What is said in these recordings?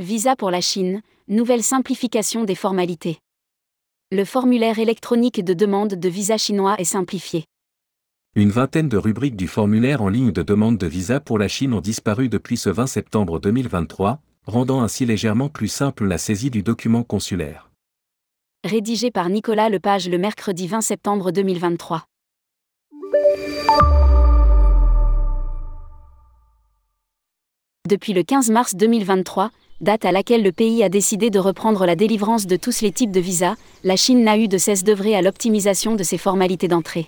Visa pour la Chine, nouvelle simplification des formalités. Le formulaire électronique de demande de visa chinois est simplifié. Une vingtaine de rubriques du formulaire en ligne de demande de visa pour la Chine ont disparu depuis ce 20 septembre 2023, rendant ainsi légèrement plus simple la saisie du document consulaire. Rédigé par Nicolas Lepage le mercredi 20 septembre 2023. Depuis le 15 mars 2023, date à laquelle le pays a décidé de reprendre la délivrance de tous les types de visas, la Chine n'a eu de cesse d'œuvrer à l'optimisation de ses formalités d'entrée.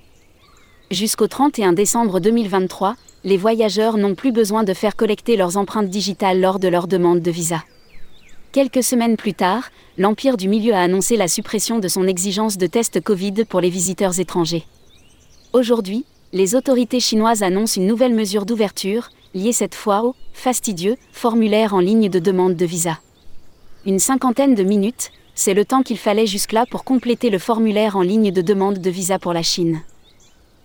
Jusqu'au 31 décembre 2023, les voyageurs n'ont plus besoin de faire collecter leurs empreintes digitales lors de leur demande de visa. Quelques semaines plus tard, l'Empire du Milieu a annoncé la suppression de son exigence de test Covid pour les visiteurs étrangers. Aujourd'hui, les autorités chinoises annoncent une nouvelle mesure d'ouverture, liée cette fois au fastidieux formulaire en ligne de demande de visa. Une cinquantaine de minutes, c'est le temps qu'il fallait jusque-là pour compléter le formulaire en ligne de demande de visa pour la Chine.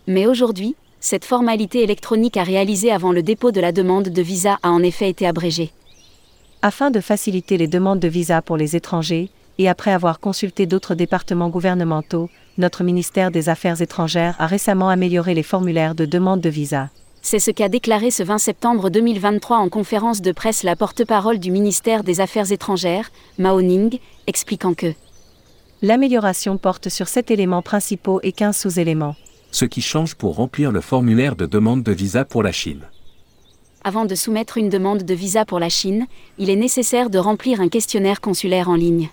Mais aujourd'hui, cette formalité électronique à réaliser avant le dépôt de la demande de visa a en effet été abrégée. Afin de faciliter les demandes de visa pour les étrangers, et après avoir consulté d'autres départements gouvernementaux, notre ministère des Affaires étrangères a récemment amélioré les formulaires de demande de visa. C'est ce qu'a déclaré ce 20 septembre 2023 en conférence de presse la porte-parole du ministère des Affaires étrangères, Mao Ning, expliquant que L'amélioration porte sur sept éléments principaux et 15 sous-éléments. Ce qui change pour remplir le formulaire de demande de visa pour la Chine. Avant de soumettre une demande de visa pour la Chine, il est nécessaire de remplir un questionnaire consulaire en ligne.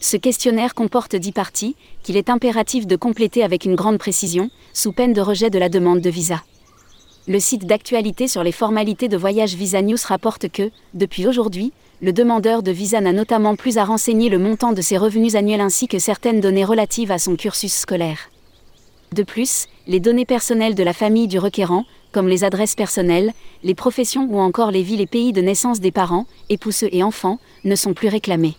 Ce questionnaire comporte 10 parties, qu'il est impératif de compléter avec une grande précision, sous peine de rejet de la demande de visa. Le site d'actualité sur les formalités de voyage Visa News rapporte que, depuis aujourd'hui, le demandeur de visa n'a notamment plus à renseigner le montant de ses revenus annuels ainsi que certaines données relatives à son cursus scolaire. De plus, les données personnelles de la famille du requérant, comme les adresses personnelles, les professions ou encore les villes et pays de naissance des parents, épouses et enfants, ne sont plus réclamées.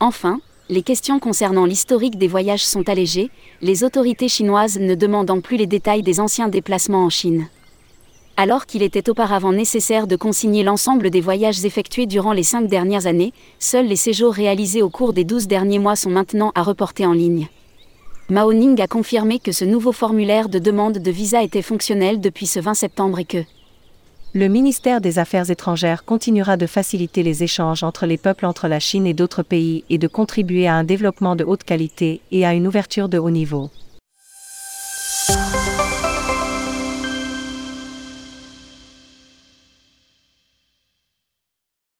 Enfin, les questions concernant l'historique des voyages sont allégées, les autorités chinoises ne demandant plus les détails des anciens déplacements en Chine. Alors qu'il était auparavant nécessaire de consigner l'ensemble des voyages effectués durant les cinq dernières années, seuls les séjours réalisés au cours des douze derniers mois sont maintenant à reporter en ligne. Mao Ning a confirmé que ce nouveau formulaire de demande de visa était fonctionnel depuis ce 20 septembre et que le ministère des Affaires étrangères continuera de faciliter les échanges entre les peuples entre la Chine et d'autres pays et de contribuer à un développement de haute qualité et à une ouverture de haut niveau.